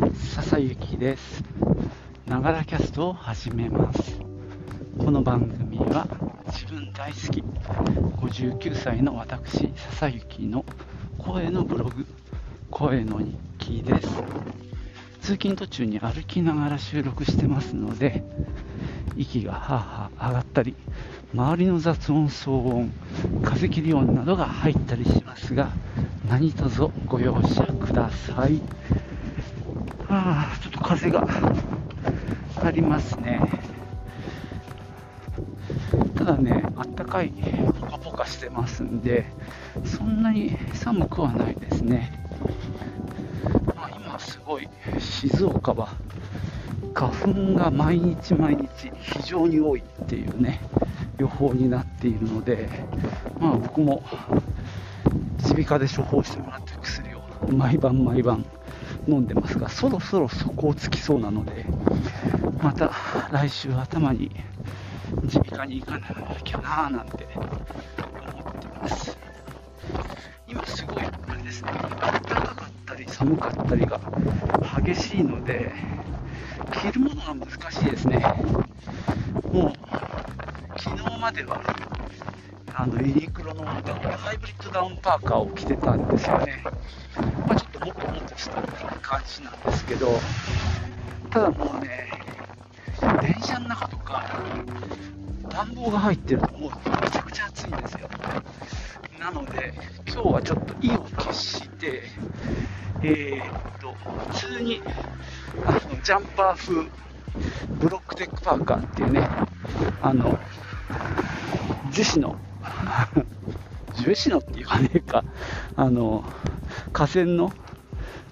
笹幸です。ながらキャストを始めます。この番組は自分大好き59歳の私笹幸の声のブログ声の日記です。通勤途中に歩きながら収録してますので息がはあはあ上がったり周りの雑音騒音風切り音などが入ったりしますが何卒ご容赦ください。ああちょっと風がありますね。ただねあったかいポカポカしてますんでそんなに寒くはないですね、まあ、今すごい静岡は花粉が毎日毎日非常に多いっていうね予報になっているのでまあ僕も耳鼻科で処方してもらった薬を毎晩毎晩飲んでますがそろそろ底をつきそうなのでまた来週頭に耳鼻科に行かなきゃなーなんて思ってます。今すごいあれですね。暖かかったり寒かったりが激しいので着るものが難しいですね。もう昨日まではあのユニクロのハイブリッドダウンパーカーを着てたんですよね、まあ、ちょっともこもこした感じなんですけどただもうね電車の中とか暖房が入ってるともうめちゃくちゃ暑いんですよ。なので今日はちょっと意を決してえー、っと普通にあのジャンパー風ブロックテックパーカーっていうねあの樹脂の 樹脂のっていうかねえか、あの、河川の、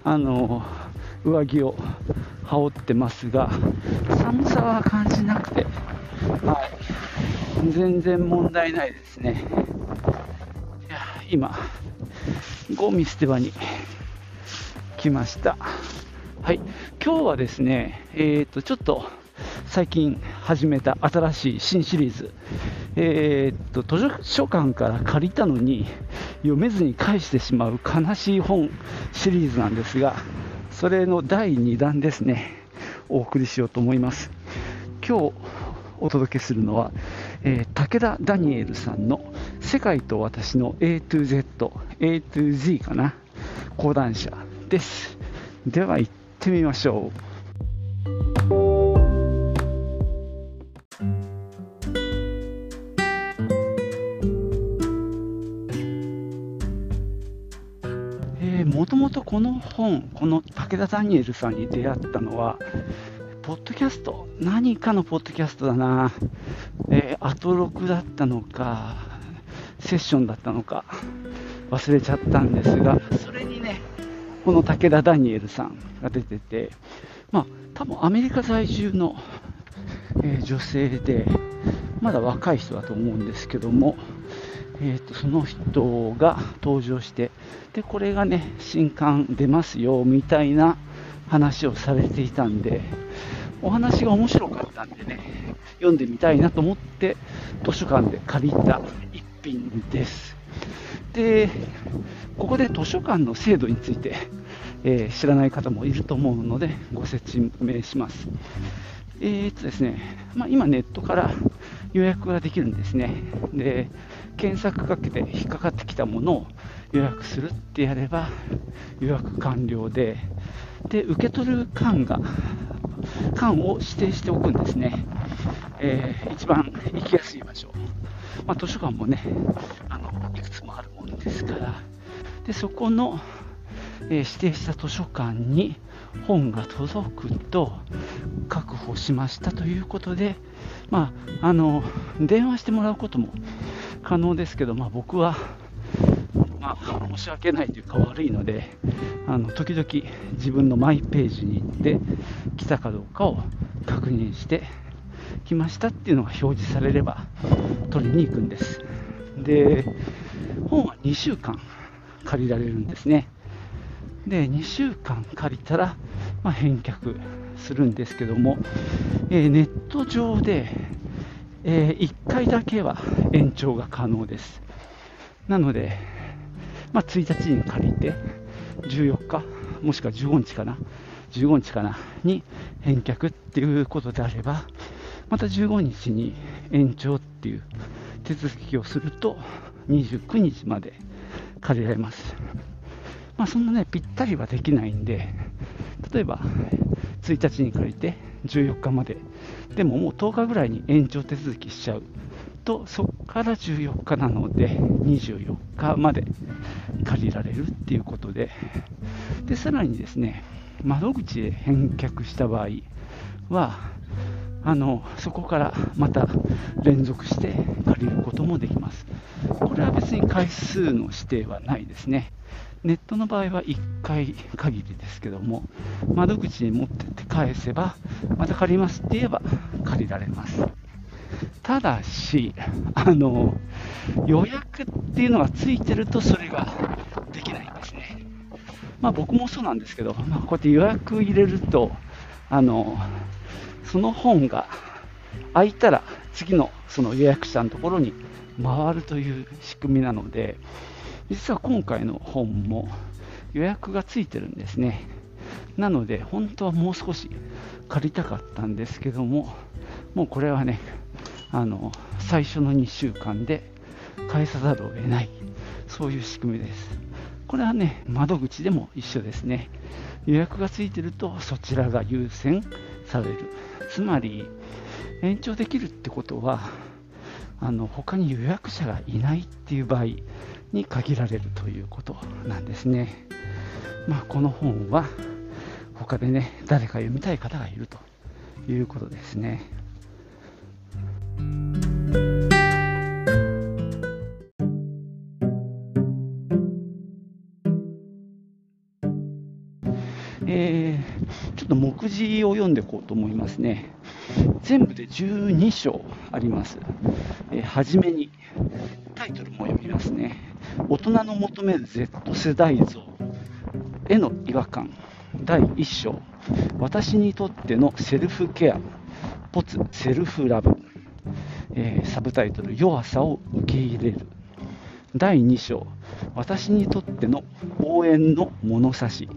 あの、上着を羽織ってますが、寒さは感じなくて、はい、全然問題ないですね。いや、今、ゴミ捨て場に来ました。はい、今日はですね、えっ、ー、と、ちょっと、最近始めた新しい新シリーズ、えー、っと図書館から借りたのに読めずに返してしまう悲しい本シリーズなんですがそれの第2弾ですね。お送りしようと思います。今日お届けするのは、えー、武田ダニエルさんの「世界と私の A to Z」A to Z かな。講談社です。では行ってみましょう。ともとこの本、この武田ダニエルさんに出会ったのは、ポッドキャスト、何かのポッドキャストだな、えー、アトロクだったのか、セッションだったのか、忘れちゃったんですが、それにね、この武田ダニエルさんが出てて、まあ、多分アメリカ在住の、えー、女性で、まだ若い人だと思うんですけども、えーと、その人が登場してでこれがね新刊出ますよみたいな話をされていたんでお話が面白かったんでね読んでみたいなと思って図書館で借りた一品です。でここで図書館の制度について、えー、知らない方もいると思うのでご説明します。えー、っとですね、まあ、今ネットから予約ができるんですね。で検索かけて引っかかってきたものを予約するってやれば予約完了でで受け取る間が間を指定しておくんですね、えー、一番行きやすい場所、まあ、図書館もねあのいくつもあるもんですから。でそこの、えー、指定した図書館に本が届くと確保しましたということで、まあ、あの電話してもらうことも可能ですけど、まあ、僕は、まあ、申し訳ないというか悪いのであの時々自分のマイページに行って来たかどうかを確認して来ましたっていうのが表示されれば取りに行くんです。で本は2週間借りられるんですね。で2週間借りたら、まあ、返却するんですけども、えー、ネット上でえー、1回だけは延長が可能です。なので、まあ、1日に借りて、14日、もしくは15日かな、15日かなに返却っていうことであれば、また15日に延長っていう手続きをすると、29日まで借りられます。まあ、そんなね、ぴったりはできないんで、例えば1日に借りて14日まで、でももう10日ぐらいに延長手続きしちゃうと、そこから14日なので、24日まで借りられるっていうことで、でさらにですね、窓口へ返却した場合は、あのそこからまた連続して借りることもできます。これは別に回数の指定はないですね。ネットの場合は1回限りですけども、窓口に持ってって返せば、また借りますって言えば借りられます。ただし、あの予約っていうのがついてるとそれができないんですね。まあ、僕もそうなんですけど、まあ、こうやって予約入れると、あのその本が空いたら次のその予約者のところに回るという仕組みなので、実は今回の本も予約がついてるんですね。なので、本当はもう少し借りたかったんですけども、もうこれはね、あの最初の2週間で返さざるを得ない、そういう仕組みです。これはね、窓口でも一緒ですね。予約がついてるとそちらが優先される。つまり、延長できるってことは、あの他に予約者がいないっていう場合に限られるということなんですね。まあ、この本は他でね、誰か読みたい方がいるということですね。えー、ちょっと目次を読んでいこうと思いますね。全部で12章あります。えー、はじめに、タイトルも読みますね。大人の求める Z 世代像への違和感。第1章。私にとってのセルフケア。ポツセルフラブ。えー、サブタイトル弱さを受け入れる。第2章。私にとっての応援の物差し。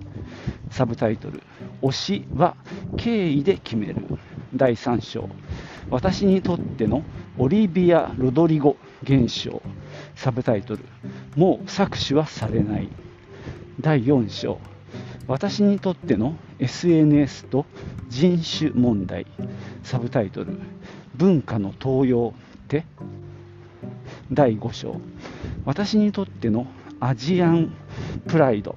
サブタイトル推しは敬意で決める。第3章私にとってのオリビア・ロドリゴ現象サブタイトルもう搾取はされない。第4章。私にとっての SNS と人種問題。サブタイトル。文化の盗用って。第5章。私にとってのアジアンプライド。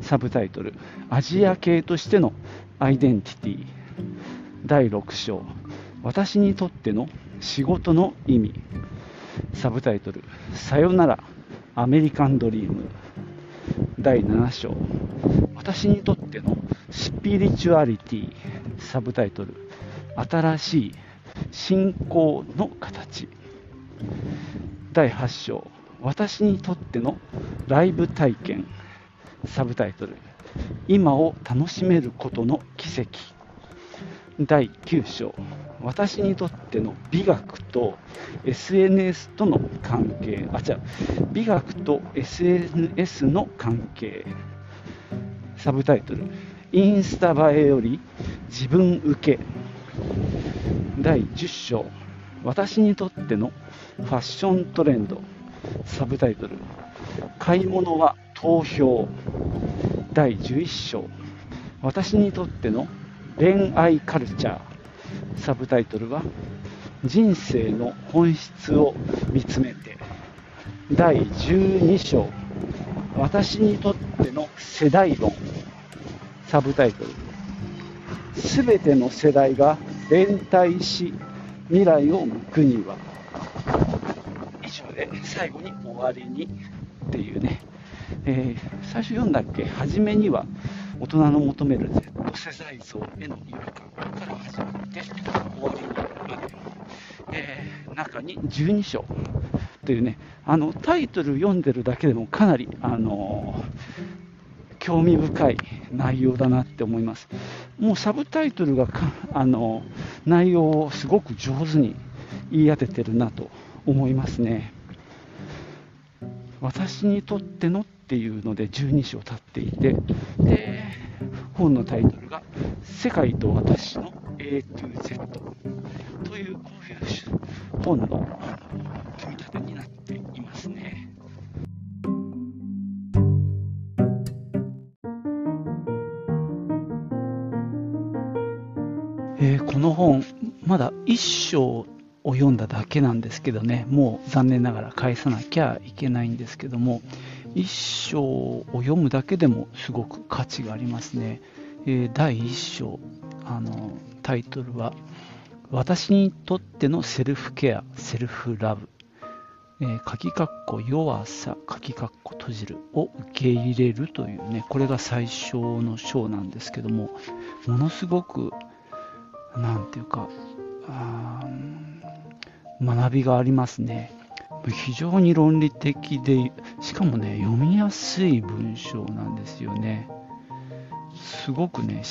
サブタイトル。アジア系としてのアイデンティティ。第6章。私にとっての仕事の意味。サブタイトル。さよなら。アメリカンドリーム。第7章。私にとってのスピリチュアリティ。サブタイトル。新しい信仰の形。第8章。私にとってのライブ体験。サブタイトル。今を楽しめることの奇跡。第9章。私にとっての美学と SNS との関係あ違う。美学と SNS の関係。サブタイトル。インスタ映えより自分受け。第10章。私にとってのファッショントレンド。サブタイトル。買い物は投票。第11章。私にとっての恋愛カルチャー。サブタイトルは人生の本質を見つめて。第12章。私にとっての世代論サブタイトル。すべての世代が連帯し未来を向くには。以上で最後に終わりにっていうね、えー、最初読んだっけ？初めには大人の求める Z 世代像への違和感から始まって終わりまで、えー、中に12章というねあのタイトル読んでるだけでもかなり、あのー、興味深い内容だなって思います。もうサブタイトルがあの内容をすごく上手に言い当ててるなと思いますね。私にとってのっていうので12章経っていてで本のタイトルが「世界と私の A to Z」というこういう本の組み立てになっていますね。えー、この本まだ1章を読んだだけなんですけどね。もう残念ながら返さなきゃいけないんですけども。1章を読むだけでもすごく価値がありますね、えー、第1章あのタイトルは「私にとってのセルフケアセルフラブ」えー、鍵括弧弱さ、鍵括弧閉じるを受け入れるというね、これが最初の章なんですけども、ものすごく、なんていうか、あ学びがありますね。非常に論理的で、しかもね、読みやすい文章なんですよね。すごくね、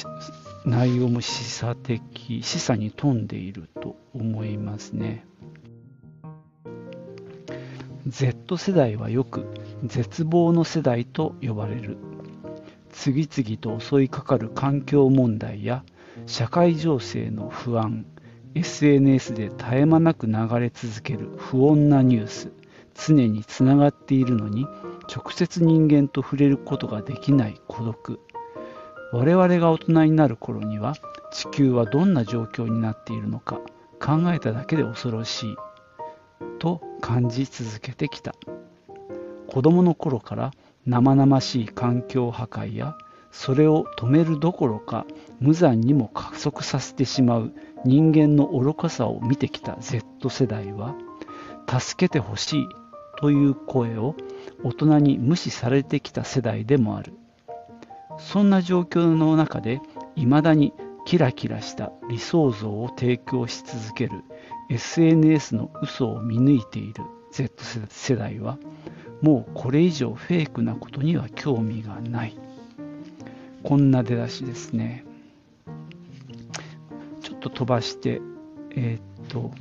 内容も示唆的、示唆に富んでいると思いますね。Z 世代はよく絶望の世代と呼ばれる。次々と襲いかかる環境問題や社会情勢の不安、SNS で絶え間なく流れ続ける不穏なニュース常につながっているのに直接人間と触れることができない孤独我々が大人になる頃には地球はどんな状況になっているのか考えただけで恐ろしいと感じ続けてきた。子供の頃から生々しい環境破壊やそれを止めるどころか無残にも加速させてしまう人間の愚かさを見てきた Z 世代は助けてほしいという声を大人に無視されてきた世代でもある。そんな状況の中でいまだにキラキラした理想像を提供し続ける SNS の嘘を見抜いている Z 世代はもうこれ以上フェイクなことには興味がない。こんな出だしですね。ちょっと飛ばして、えー、っと、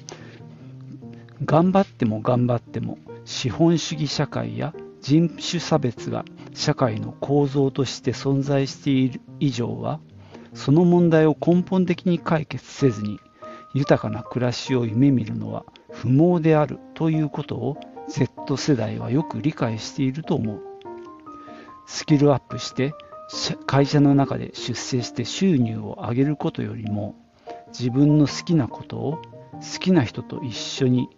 頑張っても頑張っても資本主義社会や人種差別が社会の構造として存在している以上はその問題を根本的に解決せずに豊かな暮らしを夢見るのは不毛であるということを Z 世代はよく理解していると思う。スキルアップして会社の中で出世して収入を上げることよりも自分の好きなことを好きな人と一緒に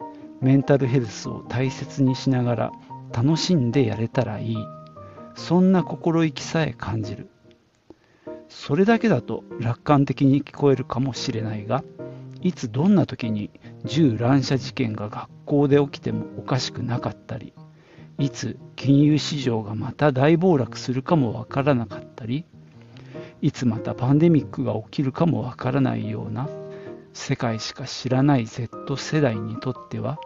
メンタルヘルスを大切にしながら楽しんでやれたらいい。そんな心意気さえ感じる。それだけだと楽観的に聞こえるかもしれないがいつどんな時に銃乱射事件が学校で起きてもおかしくなかったりいつ金融市場がまた大暴落するかもわからなかったりいつまたパンデミックが起きるかもわからないような世界しか知らない Z 世代にとっては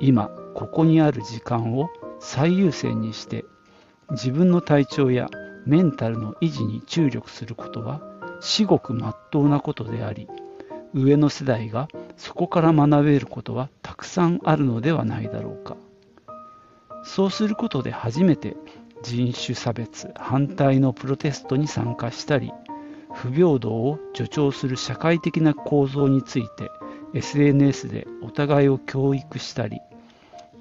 今ここにある時間を最優先にして自分の体調やメンタルの維持に注力することは至極まっとうなことであり上の世代がそこから学べることはたくさんあるのではないだろうか。そうすることで初めて人種差別反対のプロテストに参加したり不平等を助長する社会的な構造について SNS でお互いを教育したり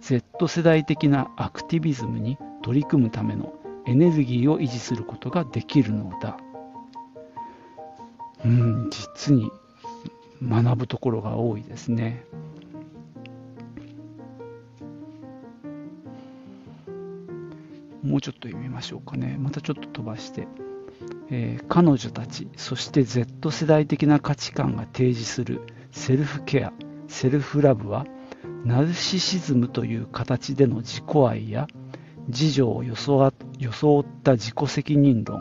Z 世代的なアクティビズムに取り組むためのエネルギーを維持することができるのだうん実に学ぶところが多いですね。もうちょっと読みましょうかね。またちょっと飛ばして。えー、彼女たち、そして Z 世代的な価値観が提示するセルフケア、セルフラブは、ナルシシズムという形での自己愛や、自助を装った自己責任論、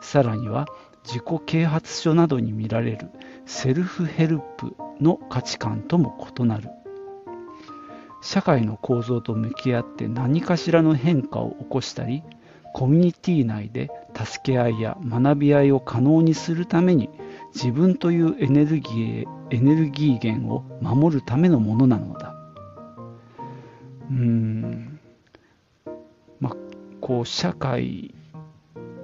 さらには自己啓発書などに見られるセルフヘルプの価値観とも異なる。社会の構造と向き合って何かしらの変化を起こしたりコミュニティ内で助け合いや学び合いを可能にするために自分というエネルギーエネルギー源を守るためのものなのだ。うん。まあこう社会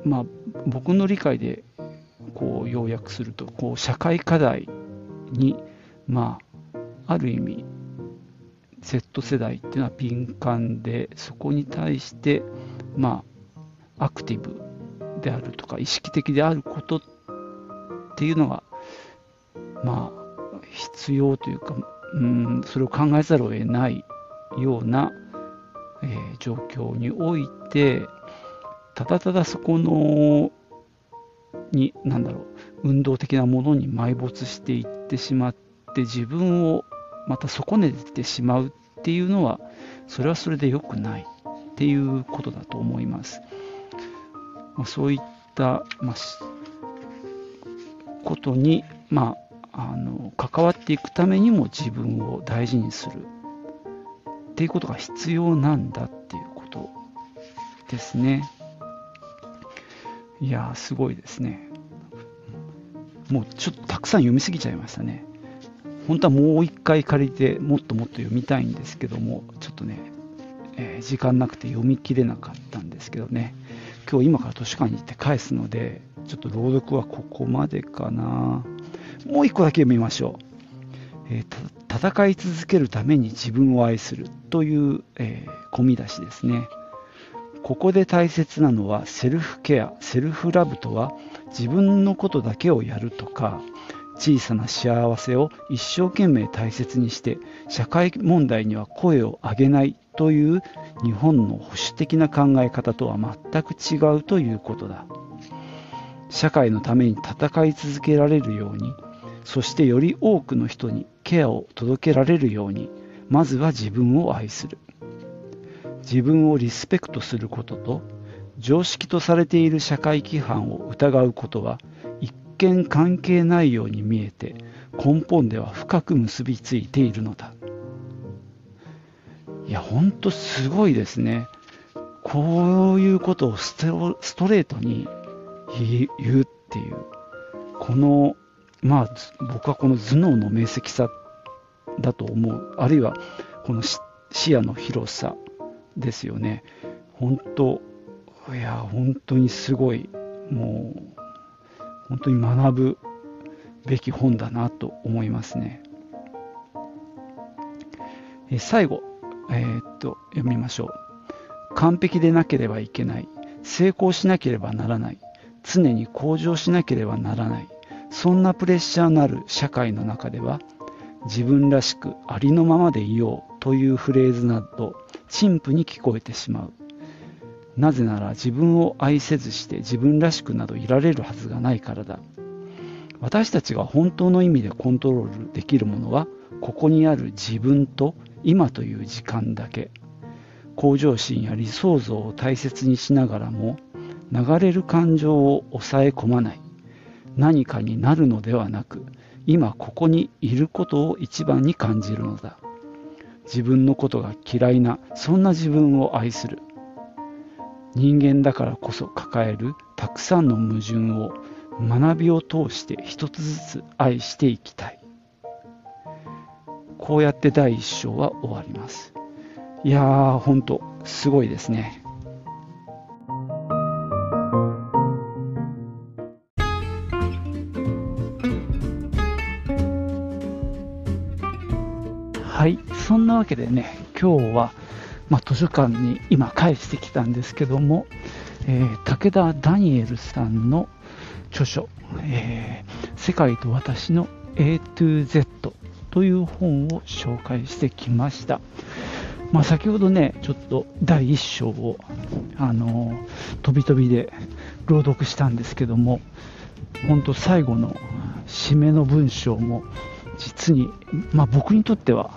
まあ僕の理解でこう要約するとこう社会課題に、まあ、ある意味 Z 世代っていうのは敏感でそこに対して、まあ、アクティブであるとか意識的であることってていうのが、まあ、必要というか、うん、それを考えざるを得ないような、えー、状況においてただただそこのに何だろう運動的なものに埋没していってしまって自分をまた損ねてしまうっていうのはそれはそれで良くないっていうことだと思います。まあ、そういった、まあ、ことに、まあ、あの関わっていくためにも自分を大事にするっていうことが必要なんだっていうことですね。いやすごいですね。もうちょっとたくさん読みすぎちゃいましたね。本当はもう一回借りてもっともっと読みたいんですけども、ちょっとね、えー、時間なくて読み切れなかったんですけどね、今日今から図書館に行って返すので、ちょっと朗読はここまでかな。もう一個だけ読みましょう。えー、戦い続けるために自分を愛するという、えー、込み出しですね。ここで大切なのはセルフケア、セルフラブとは自分のことだけをやるとか、小さな幸せを一生懸命大切にして社会問題には声を上げないという日本の保守的な考え方とは全く違うということだ社会のために戦い続けられるようにそしてより多くの人にケアを届けられるようにまずは自分を愛する。自分をリスペクトすることと常識とされている社会規範を疑うことは一見関係ないように見えて根本では深く結びついているのだ。いやほんとすごいですね。こういうことをストレートに言うっていうこのまあ僕はこの頭脳の明晰さだと思うあるいはこの視野の広さですよね本当いや本当にすごいもう本当に学ぶべき本だなと思いますね。え最後、えー、っと読みましょう。完璧でなければいけない。成功しなければならない。常に向上しなければならない。そんなプレッシャーのある社会の中では、自分らしくありのままでいようというフレーズなど、陳腐に聞こえてしまう。なぜなら自分を愛せずして自分らしくなどいられるはずがないからだ。私たちが本当の意味でコントロールできるものは、ここにある自分と今という時間だけ。向上心や理想像を大切にしながらも、流れる感情を抑え込まない。何かになるのではなく、今ここにいることを一番に感じるのだ。自分のことが嫌いな、そんな自分を愛する。人間だからこそ抱えるたくさんの矛盾を学びを通して一つずつ愛していきたいこうやって第一章は終わりますいやーほんとすごいですねそんなわけでね今日はまあ、図書館に今返してきたんですけども、えー、武田ダニエルさんの著書、えー、世界と私の A to Z という本を紹介してきました。まあ、先ほどね、ちょっと第1章を、あのー、飛び飛びで朗読したんですけども、本当最後の締めの文章も実に、まあ、僕にとっては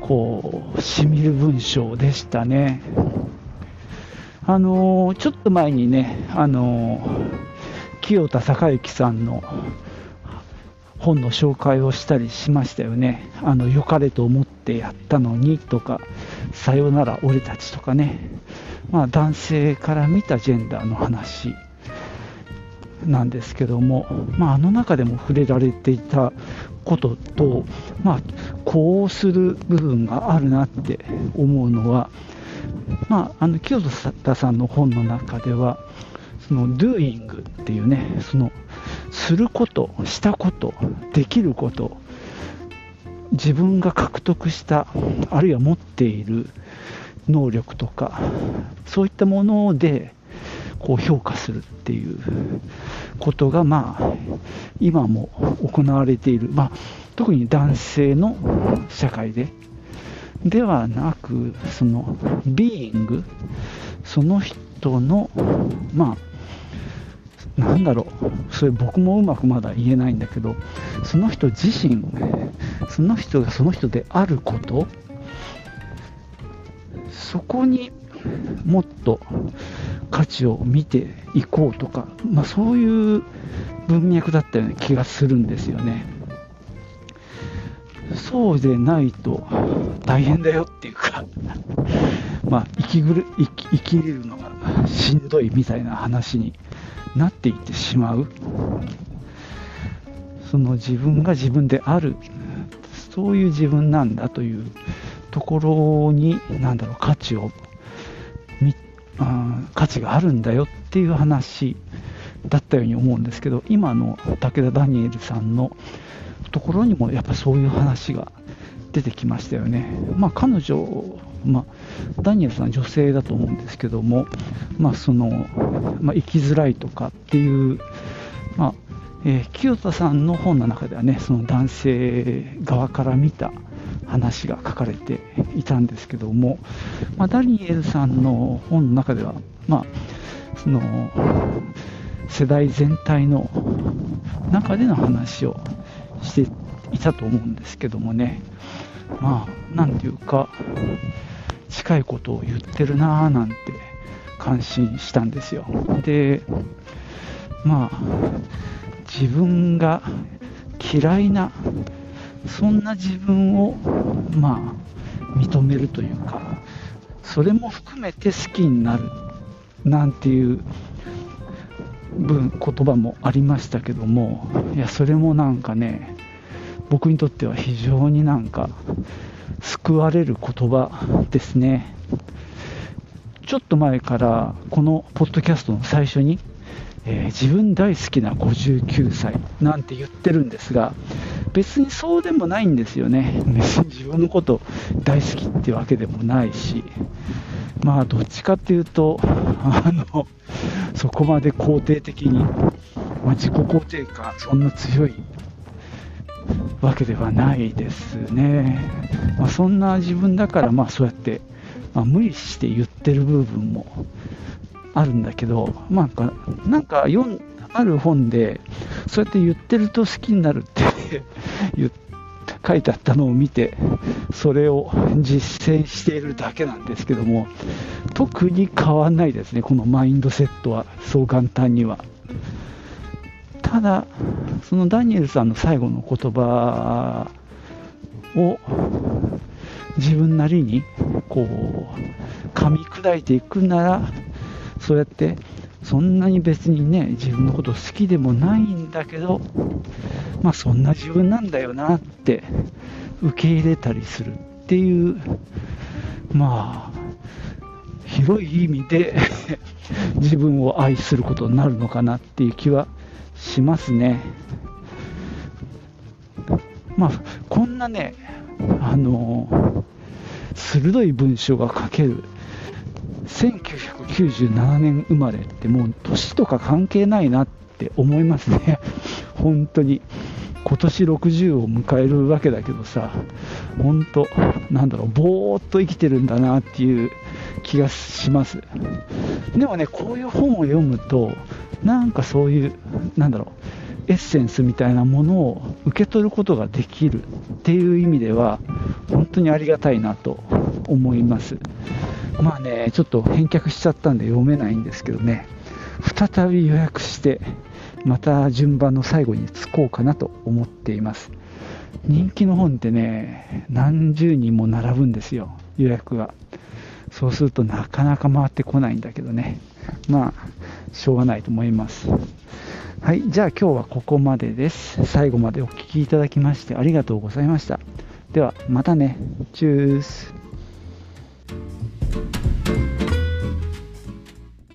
こうしみる文章でしたね。あのー、ちょっと前にね、あのー、清田孝之さんの本の紹介をしたりしましたよね。あの良かれと思ってやったのにとか、さよなら俺たちとかね、まあ、男性から見たジェンダーの話なんですけども、まあ、あの中でも触れられていたことと、まあ、こうする部分があるなって思うのは、まあ、あの清田さんの本の中ではその doing っていうねそのすることしたことできること自分が獲得したあるいは持っている能力とかそういったものでこう評価するっていうことがまあ今も行われている、まあ、特に男性の社会でではなくそのビーイングその人のまあなんだろうそれ僕もうまくまだ言えないんだけどその人自身その人がその人であることそこにもっと価値を見ていこうとか、まあ、そういう文脈だったような気がするんですよね。そうでないと大変だよっていうか まあ生きぐる生き生きれるのがしんどいみたいな話になっていってしまうその自分が自分であるそういう自分なんだというところに何だろう価値を価値があるんだよっていう話だったように思うんですけど今の武田ダニエルさんのところにもやっぱそういう話が出てきましたよね。まあ、彼女、まあ、ダニエルさん女性だと思うんですけども、まあ、その、まあ、生きづらいとかっていう、まあえー、清田さんの本の中ではねその男性側から見た話が書かれていたんですけども、まあ、ダニエルさんの本の中では、まあ、その世代全体の中での話をしていたと思うんですけどもね。まあなんていうか近いことを言ってるなぁなんて感心したんですよ。でまあ自分が嫌いなそんな自分をまあ認めるというかそれも含めて好きになるなんていう文言葉もありましたけどもいやそれもなんかね僕にとっては非常になんか救われる言葉ですね。ちょっと前からこのポッドキャストの最初に、えー、自分大好きな59歳なんて言ってるんですが別にそうでもないんですよね。別に自分のこと大好きってわけでもないしまあどっちかっていうとあのそこまで肯定的に、まあ、自己肯定感そんな強いわけではないですね、まあ、そんな自分だからまあそうやって、まあ、無理して言ってる部分もあるんだけど、まあ、なんか読ある本でそうやって言ってると好きになるって 書いてあったのを見てそれを実践しているだけなんですけども特に変わんないですねこのマインドセットはそう簡単には。ただそのダニエルさんの最後の言葉を自分なりにこう噛み砕いていくならそうやってそんなに別にね自分のこと好きでもないんだけどまあそんな自分なんだよなって受け入れたりするっていうまあ広い意味で 自分を愛することになるのかなっていう気はしますね。まあこんなねあの鋭い文章が書ける1997年生まれってもう年とか関係ないなって思いますね 本当に今年60を迎えるわけだけどさ、本当、なんだろう、ぼーっと生きてるんだなっていう気がします。でもね、こういう本を読むと、なんかそういう、なんだろう、エッセンスみたいなものを受け取ることができるっていう意味では、本当にありがたいなと思います。まあね、ちょっと返却しちゃったんで読めないんですけどね、再び予約して、また順番の最後に着こうかなと思っています。人気の本ってね何十人も並ぶんですよ予約がそうするとなかなか回ってこないんだけどね。まあしょうがないと思います。はいじゃあ今日はここまでです。最後までお聴きいただきましてありがとうございました。ではまたね。チュース。thank you